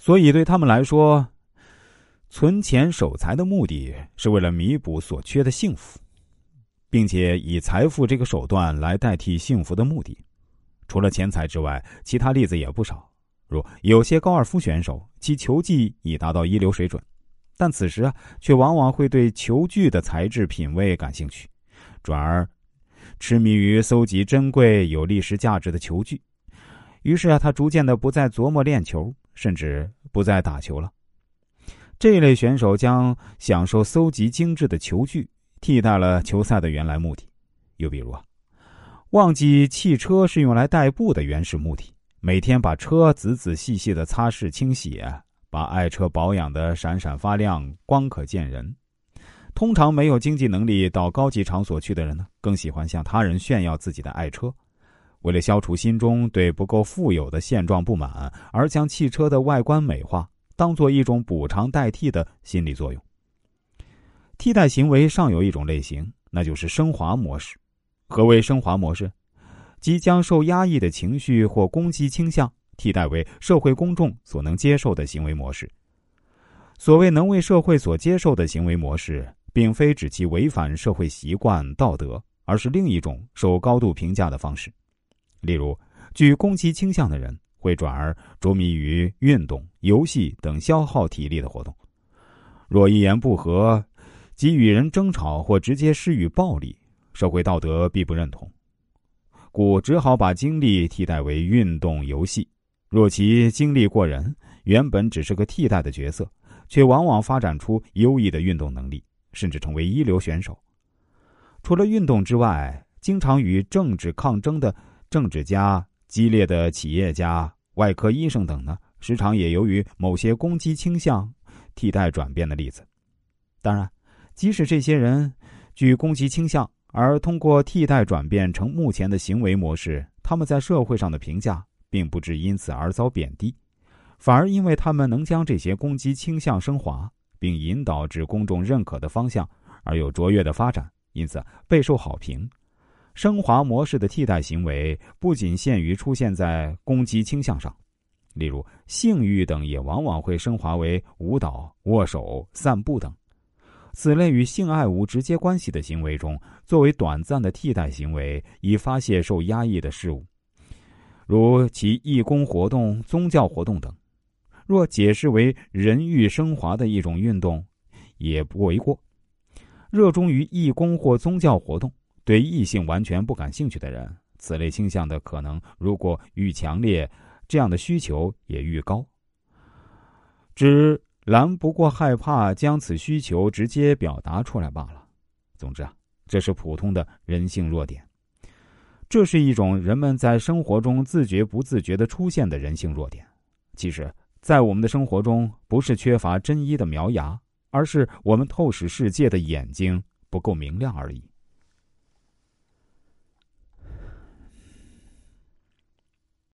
所以对他们来说，存钱守财的目的是为了弥补所缺的幸福，并且以财富这个手段来代替幸福的目的。除了钱财之外，其他例子也不少。如有些高尔夫选手，其球技已达到一流水准，但此时啊，却往往会对球具的材质品味感兴趣，转而痴迷于搜集珍贵有历史价值的球具。于是啊，他逐渐的不再琢磨练球，甚至不再打球了。这类选手将享受搜集精致的球具，替代了球赛的原来目的。又比如啊。忘记汽车是用来代步的原始目的，每天把车仔仔细细的擦拭清洗，把爱车保养的闪闪发亮、光可见人。通常没有经济能力到高级场所去的人呢，更喜欢向他人炫耀自己的爱车。为了消除心中对不够富有的现状不满，而将汽车的外观美化当做一种补偿代替的心理作用。替代行为尚有一种类型，那就是升华模式。何为升华模式？即将受压抑的情绪或攻击倾向替代为社会公众所能接受的行为模式。所谓能为社会所接受的行为模式，并非指其违反社会习惯道德，而是另一种受高度评价的方式。例如，具攻击倾向的人会转而着迷于运动、游戏等消耗体力的活动；若一言不合，即与人争吵或直接施予暴力。社会道德必不认同，故只好把精力替代为运动游戏。若其精力过人，原本只是个替代的角色，却往往发展出优异的运动能力，甚至成为一流选手。除了运动之外，经常与政治抗争的政治家、激烈的企业家、外科医生等呢，时常也由于某些攻击倾向，替代转变的例子。当然，即使这些人具攻击倾向，而通过替代转变成目前的行为模式，他们在社会上的评价并不至因此而遭贬低，反而因为他们能将这些攻击倾向升华，并引导至公众认可的方向，而有卓越的发展，因此备受好评。升华模式的替代行为不仅限于出现在攻击倾向上，例如性欲等，也往往会升华为舞蹈、握手、散步等。此类与性爱无直接关系的行为中，作为短暂的替代行为，以发泄受压抑的事物，如其义工活动、宗教活动等。若解释为人欲升华的一种运动，也不为过。热衷于义工或宗教活动、对异性完全不感兴趣的人，此类倾向的可能如果愈强烈，这样的需求也愈高。只。兰不过害怕将此需求直接表达出来罢了。总之啊，这是普通的人性弱点。这是一种人们在生活中自觉不自觉的出现的人性弱点。其实，在我们的生活中，不是缺乏真一的苗芽，而是我们透视世界的眼睛不够明亮而已。